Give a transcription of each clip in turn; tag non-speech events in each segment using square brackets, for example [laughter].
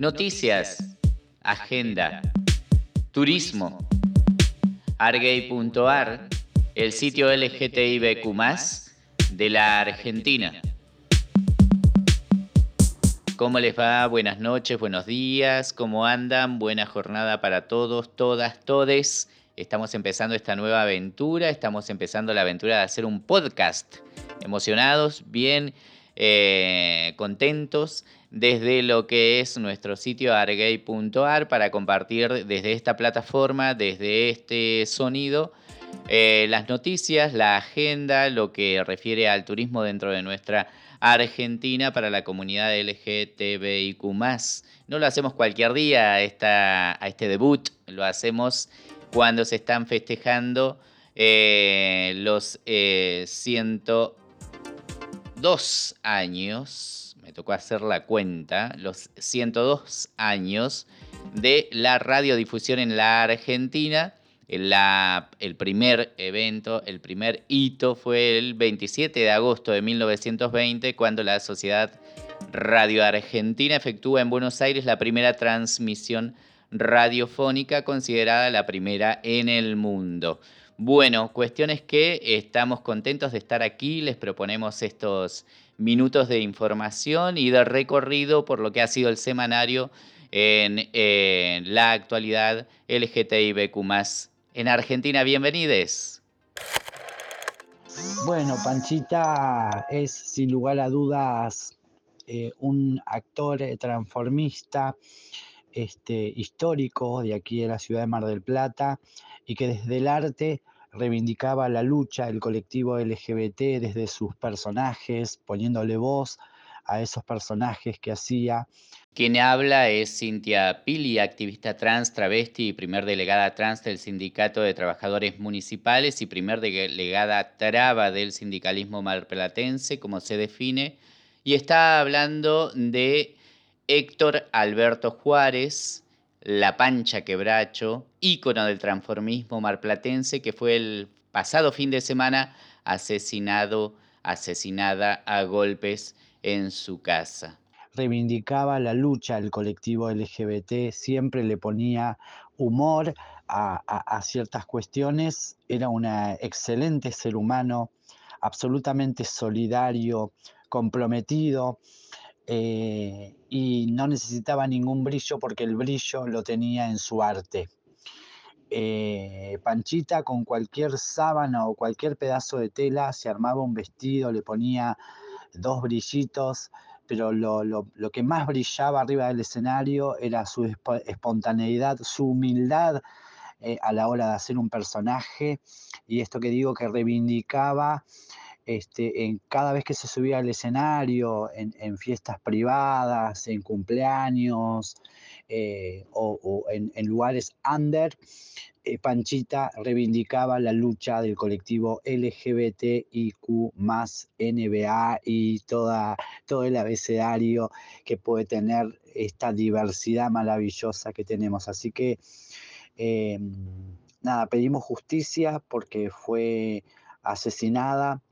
Noticias, agenda, turismo, argay.ar, el sitio LGTBQ de la Argentina. ¿Cómo les va? Buenas noches, buenos días, ¿cómo andan? Buena jornada para todos, todas, todes. Estamos empezando esta nueva aventura, estamos empezando la aventura de hacer un podcast. Emocionados, bien eh, contentos desde lo que es nuestro sitio argay.ar para compartir desde esta plataforma, desde este sonido, eh, las noticias, la agenda, lo que refiere al turismo dentro de nuestra Argentina para la comunidad LGTBIQ. No lo hacemos cualquier día a, este debut, lo hacemos cuando se están festejando eh, los eh, 102 años, me tocó hacer la cuenta, los 102 años de la radiodifusión en la Argentina el primer evento, el primer hito fue el 27 de agosto de 1920, cuando la Sociedad Radio Argentina efectúa en Buenos Aires la primera transmisión radiofónica considerada la primera en el mundo. Bueno, cuestiones que estamos contentos de estar aquí, les proponemos estos minutos de información y de recorrido por lo que ha sido el semanario en, en la actualidad LGTBIQ en Argentina. Bienvenides. Bueno, Panchita es sin lugar a dudas eh, un actor eh, transformista este, histórico de aquí de la ciudad de Mar del Plata y que desde el arte reivindicaba la lucha del colectivo LGBT desde sus personajes, poniéndole voz a esos personajes que hacía. Quien habla es Cintia Pili, activista trans, travesti y primer delegada trans del Sindicato de Trabajadores Municipales y primer delegada traba del sindicalismo marplatense, como se define, y está hablando de Héctor Alberto Juárez, La Pancha Quebracho, ícono del transformismo marplatense, que fue el pasado fin de semana asesinado, asesinada a golpes en su casa reivindicaba la lucha del colectivo LGBT, siempre le ponía humor a, ciertas cuestiones, era un excelente ser humano, absolutamente solidario, comprometido. Eh, y no necesitaba ningún brillo porque el brillo lo tenía en su arte. Eh, Panchita con cualquier sábana o cualquier pedazo de tela se armaba un vestido, le ponía dos brillitos pero lo, que más brillaba arriba del escenario era su espontaneidad, su humildad eh, a la hora de hacer un personaje y esto que digo que reivindicaba este, en cada vez que se subía al escenario, en, fiestas privadas, en cumpleaños eh, o, en, lugares under, eh, Panchita reivindicaba la lucha del colectivo LGBTIQ más NBA y toda, todo el abecedario que puede tener esta diversidad maravillosa que tenemos. Así que, em, nada, pedimos justicia porque fue asesinada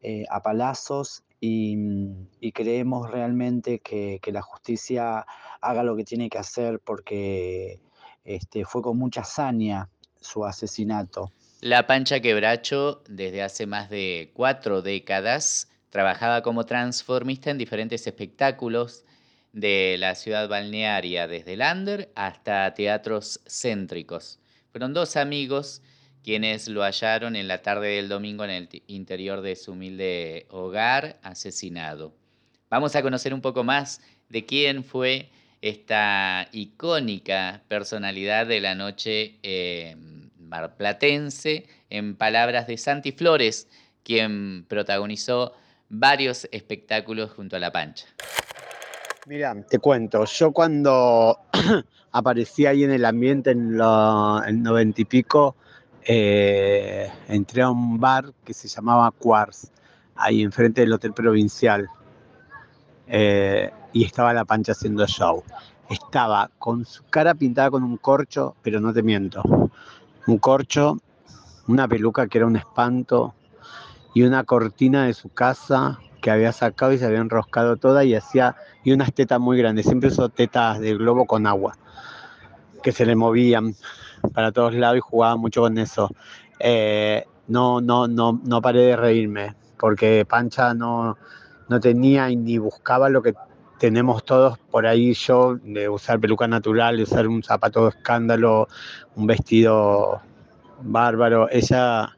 eh, a palazos y, creemos realmente que, que la justicia haga lo que tiene que hacer porque este, fue con mucha hazaña su asesinato. La Pancha Quebracho, desde hace más de cuatro décadas, trabajaba como transformista en diferentes espectáculos de la ciudad balnearia, desde Lander hasta teatros céntricos. Fueron dos amigos quienes lo hallaron en la tarde del domingo en el interior de su humilde hogar, asesinado. Vamos a conocer un poco más de quién fue esta icónica personalidad de la noche eh, marplatense, en palabras de Santi Flores, quien protagonizó varios espectáculos junto a La Pancha. Mira, te cuento, yo cuando [clears throat] aparecí ahí en el ambiente en el noventa y pico, eh, entré a un bar que se llamaba Quartz, ahí enfrente del Hotel Provincial. Eh, y estaba la pancha haciendo show. Estaba con su cara pintada con un corcho, pero no te miento. Un corcho, una peluca que era un espanto y una cortina de su casa que había sacado y se había enroscado toda y hacía, y unas tetas muy grandes, siempre usó tetas de globo con agua, que se le movían para todos lados y jugaba mucho con eso. Eh, no, no, no, no paré de reírme, porque Pancha no, no tenía ni buscaba lo que tenemos todos por ahí yo, de usar peluca natural, usar un zapato de escándalo, un vestido bárbaro. Ella,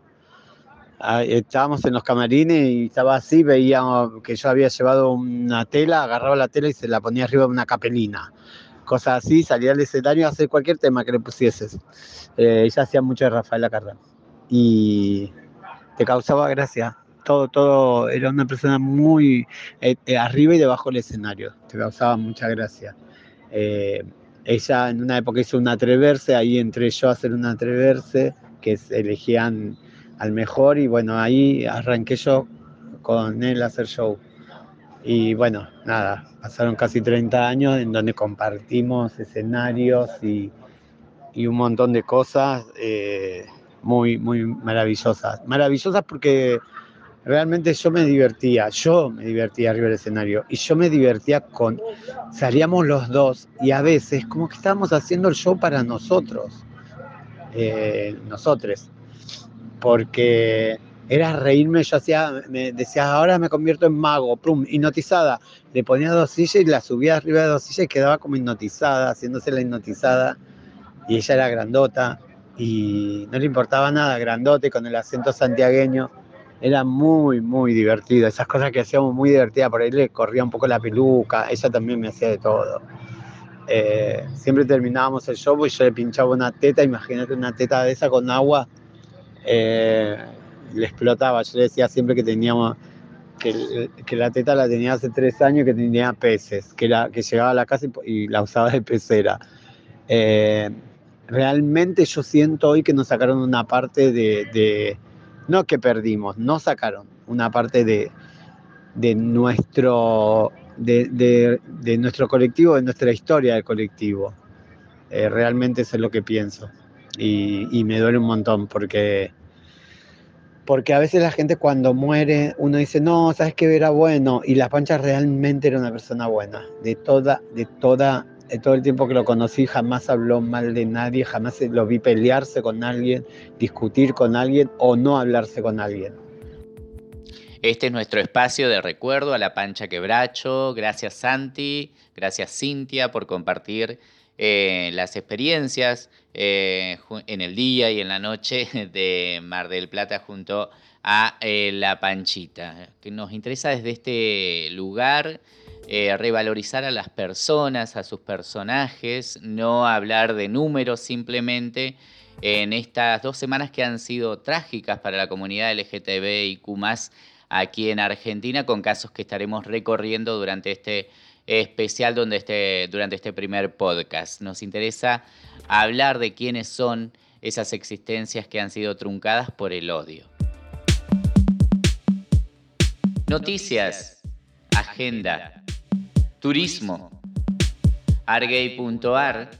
estábamos en los camarines y estaba así, veíamos que yo había llevado una tela, agarraba la tela y se la ponía arriba de una capelina. Cosas así, salía al escenario a hacer cualquier tema que le pusieses. Eh, ella hacía mucho de Rafaela Carrera. Y te causaba gracia todo, todo, era una persona muy eh, eh, arriba y debajo del escenario, te causaba mucha gracia. Eh, ella en una época hizo un atreverse, ahí entré yo a hacer un atreverse, que elegían al mejor y bueno, ahí arranqué yo con él a hacer show. Y bueno, nada, pasaron casi 30 años en donde compartimos escenarios y, y un montón de cosas muy, muy maravillosas. Maravillosas porque realmente yo me divertía, yo me divertía arriba del escenario y yo me divertía con, salíamos los dos y a veces como que estábamos haciendo el show para nosotros, eh, nosotros, porque era reírme, yo hacía, me decía, ahora me convierto en mago, plum, hipnotizada, le ponía dos sillas y la subía arriba de dos sillas y quedaba como hipnotizada, haciéndose la hipnotizada y ella era grandota y no le importaba nada, grandote con el acento santiagueño era muy, muy divertido. Esas cosas que hacíamos muy divertidas, por ahí le corría un poco la peluca, ella también me hacía de todo. Eh, siempre terminábamos el show y yo le pinchaba una teta, imagínate una teta de esa con agua, eh, le explotaba. Yo le decía siempre que teníamos, que, que, la teta la tenía hace tres años que tenía peces, que, la, que llegaba a la casa y, la usaba de pecera. Eh, realmente yo siento hoy que nos sacaron una parte de no que perdimos, no sacaron una parte de, nuestro, de, nuestro colectivo, de nuestra historia del colectivo. Eh, realmente eso es lo que pienso. Y, me duele un montón porque, porque a veces la gente cuando muere, uno dice, no, sabes que era bueno. Y La Pancha realmente era una persona buena. De toda, de toda todo el tiempo que lo conocí jamás habló mal de nadie, jamás lo vi pelearse con alguien, discutir con alguien o no hablarse con alguien. Este es nuestro espacio de recuerdo a la Pancha Quebracho. Gracias Santi, gracias Cintia por compartir eh, las experiencias eh, en el día y en la noche [laughs] de Mar del Plata junto a eh, La Panchita, que nos interesa desde este lugar eh, revalorizar a las personas, a sus personajes, no hablar de números simplemente. En estas dos semanas que han sido trágicas para la comunidad LGTBIQ aquí en Argentina, con casos que estaremos recorriendo durante este especial donde este, durante este primer podcast. Nos interesa hablar de quiénes son esas existencias que han sido truncadas por el odio. Noticias, agenda, Turismo. Argay.ar,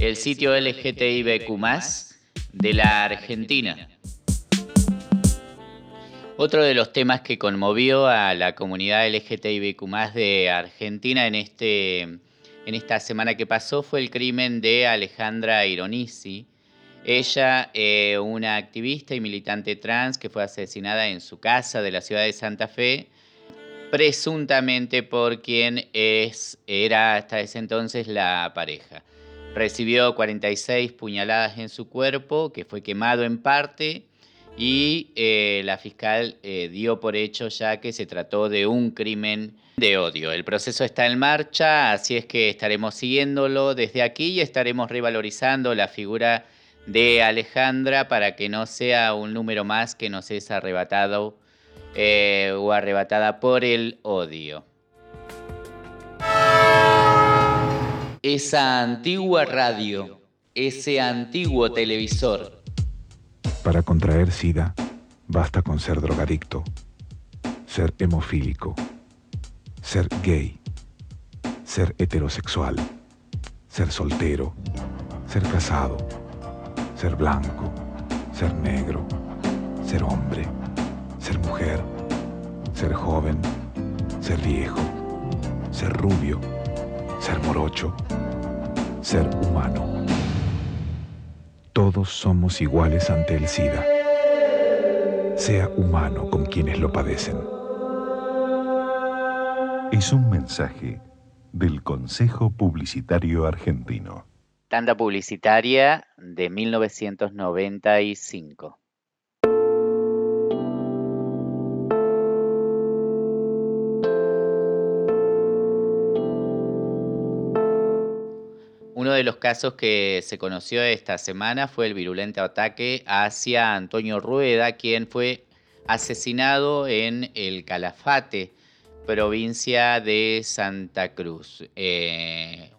el sitio LGTBIQ de la Argentina. Otro de los temas que conmovió a la comunidad LGTBIQ de Argentina en, este, en esta semana que pasó fue el crimen de Alejandra Ironisi. Ella, eh, una activista y militante trans que fue asesinada en su casa de la ciudad de Santa Fe presuntamente por quien es, era hasta ese entonces la pareja. Recibió 46 puñaladas en su cuerpo, que fue quemado en parte, y eh, la fiscal eh, dio por hecho ya que se trató de un crimen de odio. El proceso está en marcha, así es que estaremos siguiéndolo desde aquí y estaremos revalorizando la figura de Alejandra para que no sea un número más que nos es arrebatado eh, o arrebatada por el odio. Esa antigua radio, ese antiguo televisor. Para contraer SIDA, basta con ser drogadicto, ser hemofílico, ser gay, ser heterosexual, ser soltero, ser casado, ser blanco, ser negro, ser hombre ser mujer, ser joven, ser viejo, ser rubio, ser morocho, ser humano. Todos somos iguales ante el SIDA. Sea humano con quienes lo padecen. Es un mensaje del Consejo Publicitario Argentino. Tanda publicitaria de 1995. Uno de los casos que se conoció esta semana fue el virulento ataque hacia Antonio Rueda, quien fue asesinado en el Calafate, provincia de Santa Cruz. Eh,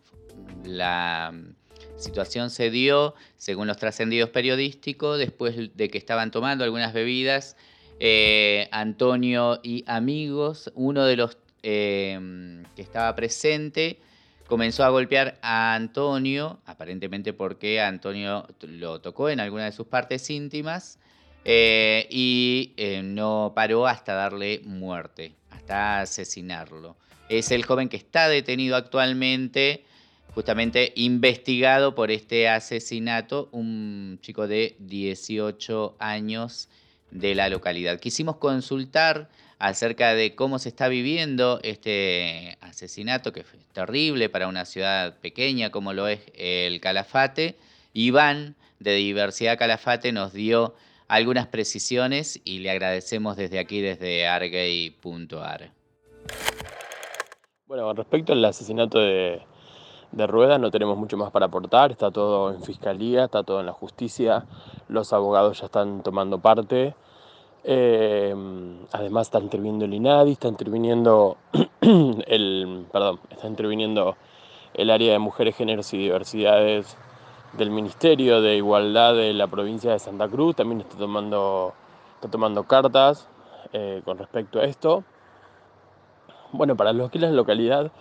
la situación se dio, según los trascendidos periodísticos, después de que estaban tomando algunas bebidas, eh, Antonio y amigos, uno de los eh, que estaba presente, comenzó a golpear a Antonio, aparentemente porque Antonio lo tocó en alguna de sus partes íntimas, y no paró hasta darle muerte hasta asesinarlo. Es el joven que está detenido actualmente, justamente investigado por este asesinato, un chico de 18 años de la localidad. Quisimos consultar acerca de cómo se está viviendo este asesinato, que es terrible para una ciudad pequeña como lo es el Calafate. Iván, de Diversidad Calafate, nos dio algunas precisiones y le agradecemos desde aquí, desde argay.ar. Bueno, respecto al asesinato de, de Rueda no tenemos mucho más para aportar, está todo en fiscalía, está todo en la justicia, los abogados ya están tomando parte. Eh, además está interviniendo el INADI, está interviniendo [clears throat] el, perdón, está interviniendo el área de mujeres, géneros y diversidades del Ministerio de Igualdad de la provincia de Santa Cruz también está tomando, está tomando cartas eh, con respecto a esto. Bueno, para los que la localidad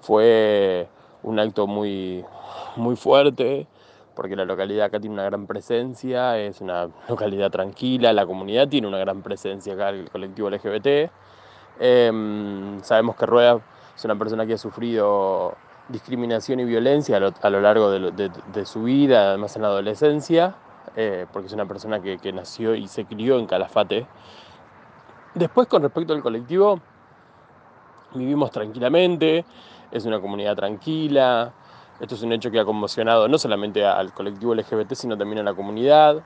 fue un acto muy, muy fuerte, porque la localidad acá tiene una gran presencia, es una [laughs] localidad tranquila, la comunidad tiene una gran presencia acá, el colectivo LGBT. Em, sabemos que Rueda es una persona que ha sufrido discriminación y violencia a lo, largo de, su vida, además en la adolescencia, eh, porque es una persona que, nació y se crió en Calafate. Después, con respecto al colectivo, vivimos tranquilamente, es una comunidad tranquila, esto es un hecho que ha conmocionado no solamente al colectivo LGBT, sino también a la comunidad.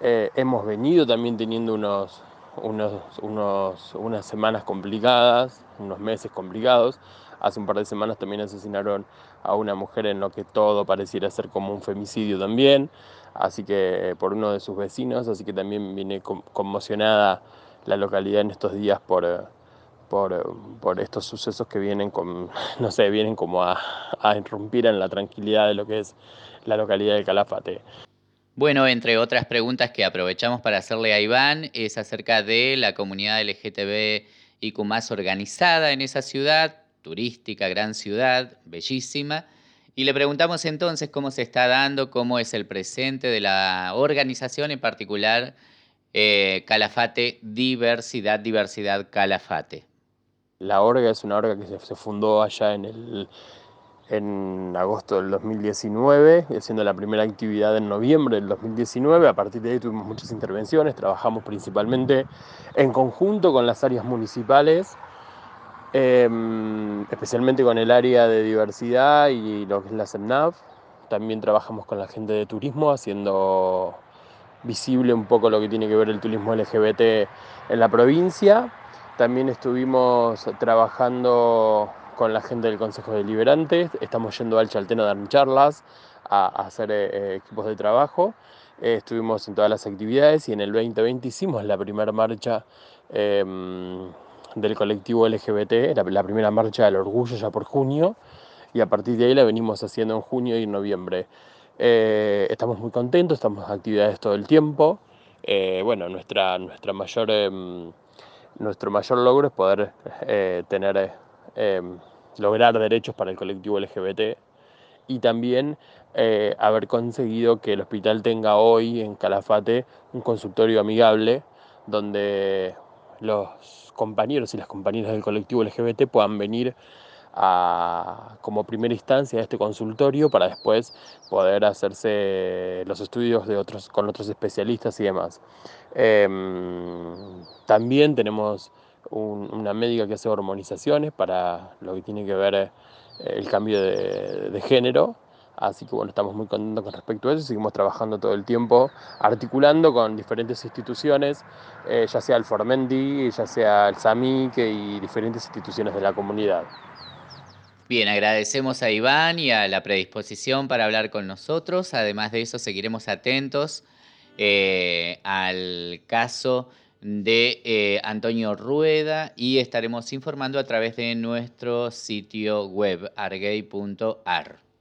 Eh, hemos venido también teniendo unos, unos, unas semanas complicadas, unos meses complicados, Hace un par de semanas también asesinaron a una mujer en lo que todo pareciera ser como un femicidio también, así que eh, por uno de sus vecinos, así que también viene conmocionada la localidad en estos días por, eh, por, eh, por, estos sucesos que vienen, con, [laughs] no sé, vienen como a, a irrumpir en la tranquilidad de lo que es la localidad de Calafate. Bueno, entre otras preguntas que aprovechamos para hacerle a Iván es acerca de la comunidad LGTB y más organizada en esa ciudad, turística, gran ciudad, bellísima. Y le preguntamos entonces cómo se está dando, cómo es el presente de la organización, en particular eh, Calafate Diversidad, Diversidad Calafate. La orga es una orga que se, fundó allá en, el, en agosto del 2019, haciendo la primera actividad en noviembre del 2019. A partir de ahí tuvimos muchas intervenciones, trabajamos principalmente en conjunto con las áreas municipales Em, especialmente con el área de diversidad y lo que es la CEMNAV. También trabajamos con la gente de turismo, haciendo visible un poco lo que tiene que ver el turismo LGBT en la provincia. También estuvimos trabajando con la gente del Consejo Deliberante, estamos yendo al Chalteno a dar charlas, a, hacer eh, eh, equipos de trabajo. Eh, estuvimos en todas las actividades y en el 2020 hicimos la primera marcha em, del colectivo LGBT, la, primera marcha del orgullo ya por junio, y a partir de ahí la venimos haciendo en junio y en noviembre. Estamos muy contentos, estamos en actividades todo el tiempo. Bueno, nuestra, nuestra mayor, em, nuestro mayor logro es poder eh, tener, em, lograr derechos para el colectivo LGBT y también haber conseguido que el hospital tenga hoy en Calafate un consultorio amigable donde los compañeros y las compañeras del colectivo LGBT puedan venir a, como primera instancia a este consultorio para después poder hacerse los estudios de otros, con otros especialistas y demás. Em, también tenemos una médica que hace hormonizaciones para lo que tiene que ver eh, el cambio de, género. Así que bueno, estamos muy contentos con respecto a eso. Seguimos trabajando todo el tiempo, articulando con diferentes instituciones, eh, ya sea el Formendi, ya sea el SAMIC y diferentes instituciones de la comunidad. Bien, agradecemos a Iván y a la predisposición para hablar con nosotros. Además de eso, seguiremos atentos eh, al caso de eh, Antonio Rueda y estaremos informando a través de nuestro sitio web argay.ar.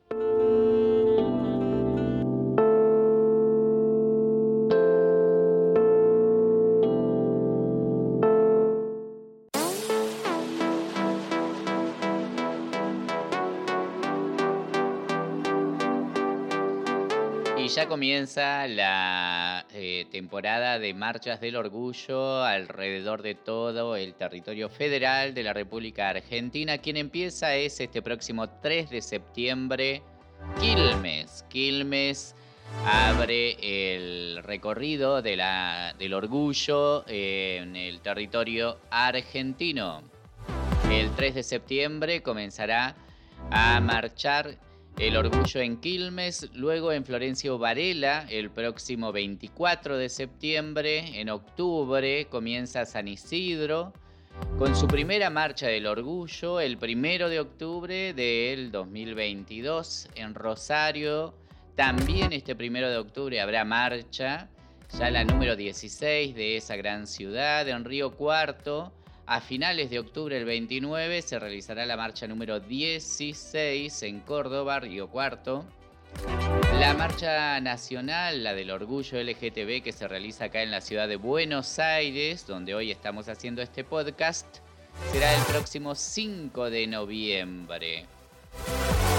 ya comienza la eh, temporada de marchas del orgullo alrededor de todo el territorio federal de la República Argentina. Quien empieza es este próximo 3 de septiembre, Quilmes. Quilmes abre el recorrido de la, del orgullo en el territorio argentino. El 3 de septiembre comenzará a marchar el Orgullo en Quilmes, luego en Florencio Varela el próximo 24 de septiembre, en octubre comienza San Isidro con su primera marcha del Orgullo el primero de octubre del 2022 en Rosario. También este primero de octubre habrá marcha, ya la número 16 de esa gran ciudad, en Río Cuarto a finales de octubre del 29 se realizará la marcha número 16 en Córdoba, Río Cuarto. La marcha nacional, la del orgullo LGTB que se realiza acá en la ciudad de Buenos Aires, donde hoy estamos haciendo este podcast, será el próximo 5 de noviembre.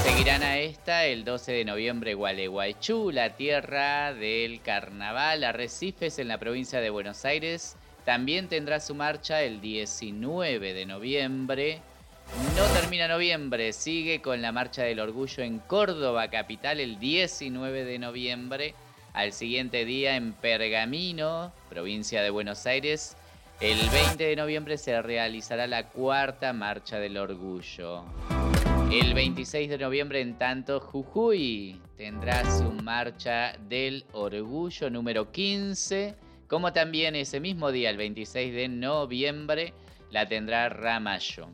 Seguirán a esta el 12 de noviembre Gualeguaychú, la tierra del carnaval, Arrecifes en la provincia de Buenos Aires, también tendrá su marcha el 19 de noviembre. No termina noviembre, sigue con la Marcha del Orgullo en Córdoba, capital, el 19 de noviembre. Al siguiente día en Pergamino, provincia de Buenos Aires. El 20 de noviembre se realizará la cuarta Marcha del Orgullo. El 26 de noviembre, en tanto, Jujuy tendrá su Marcha del Orgullo número 15 como también ese mismo día, el 26 de noviembre, la tendrá Ramallo.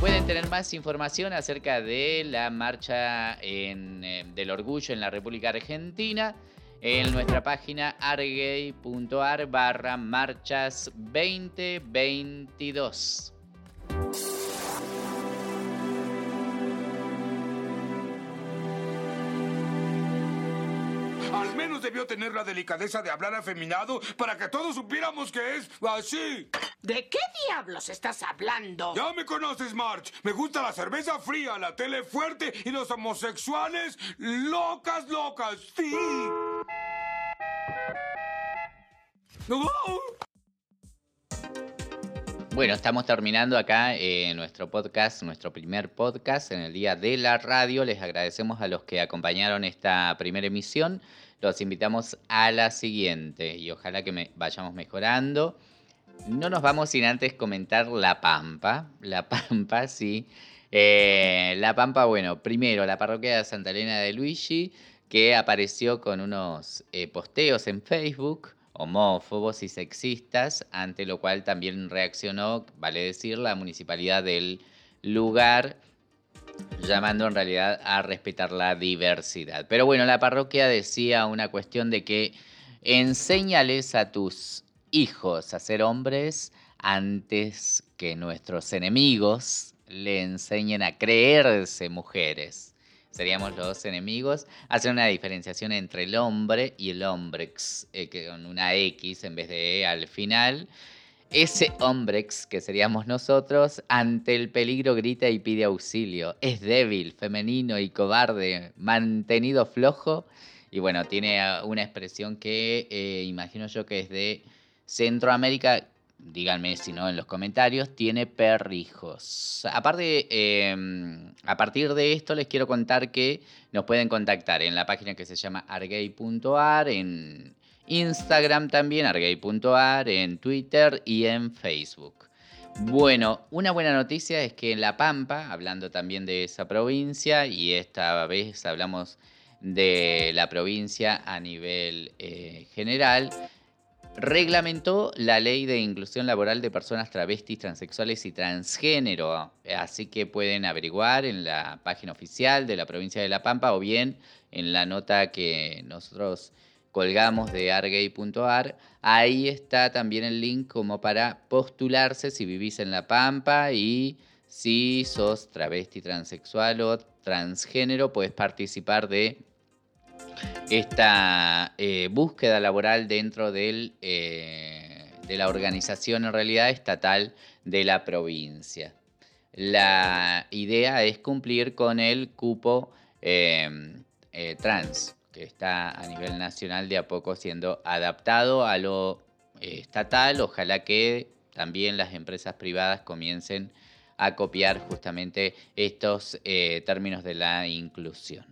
Pueden tener más información acerca de la marcha eh, del orgullo en la República Argentina en nuestra página argay.ar barra marchas 2022. Debió tener la delicadeza de hablar afeminado para que todos supiéramos que es así. ¿De qué diablos estás hablando? Ya me conoces, March. Me gusta la cerveza fría, la tele fuerte y los homosexuales locas, locas. Sí. [gasps] Bueno, estamos terminando acá eh, nuestro podcast, nuestro primer podcast en el día de la radio. Les agradecemos a los que acompañaron esta primera emisión. Los invitamos a la siguiente y ojalá que vayamos mejorando. No nos vamos sin antes comentar La Pampa. La [laughs] Pampa, sí. Eh, la Pampa, bueno, primero la parroquia de Santa Elena de Luigi, que apareció con unos eh, posteos en Facebook homófobos y sexistas, ante lo cual también reaccionó, vale decir, la municipalidad del lugar, llamando en realidad a respetar la diversidad. Pero bueno, la parroquia decía una cuestión de que enséñales a tus hijos a ser hombres antes que nuestros enemigos le enseñen a creerse mujeres seríamos los enemigos, hacer una diferenciación entre el hombre y el hombrex, eh, con una X en vez de E al final. Ese hombrex, que seríamos nosotros, ante el peligro grita y pide auxilio. Es débil, femenino y cobarde, mantenido flojo. Y bueno, tiene una expresión que eh, imagino yo que es de Centroamérica, díganme si no en los comentarios, tiene perrijos. Aparte, em, a partir de esto les quiero contar que nos pueden contactar en la página que se llama argay.ar, en Instagram también, argay.ar, en Twitter y en Facebook. Bueno, una buena noticia es que en La Pampa, hablando también de esa provincia, y esta vez hablamos de la provincia a nivel eh, general, reglamentó la ley de inclusión laboral de personas travestis, transexuales y transgénero. Así que pueden averiguar en la página oficial de la provincia de La Pampa o bien en la nota que nosotros colgamos de argay.ar. Ahí está también el link como para postularse si vivís en La Pampa y si sos travesti, transexual o transgénero, puedes participar de esta eh, búsqueda laboral dentro eh, de la organización en realidad estatal de la provincia. La idea es cumplir con el cupo eh, trans, que está a nivel nacional de a poco siendo adaptado a lo estatal. Ojalá que también las empresas privadas comiencen a copiar justamente estos términos de la inclusión.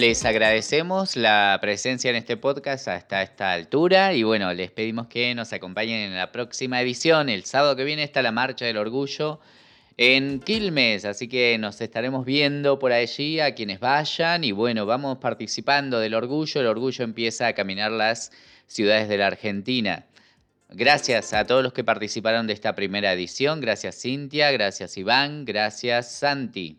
Les agradecemos la presencia en este podcast hasta esta altura y bueno, les pedimos que nos acompañen en la próxima edición. El sábado que viene está la Marcha del Orgullo en Quilmes, así que nos estaremos viendo por allí a quienes vayan y bueno, vamos participando del orgullo. El orgullo empieza a caminar las ciudades de la Argentina. Gracias a todos los que participaron de esta primera edición. Gracias Cintia, gracias Iván, gracias Santi.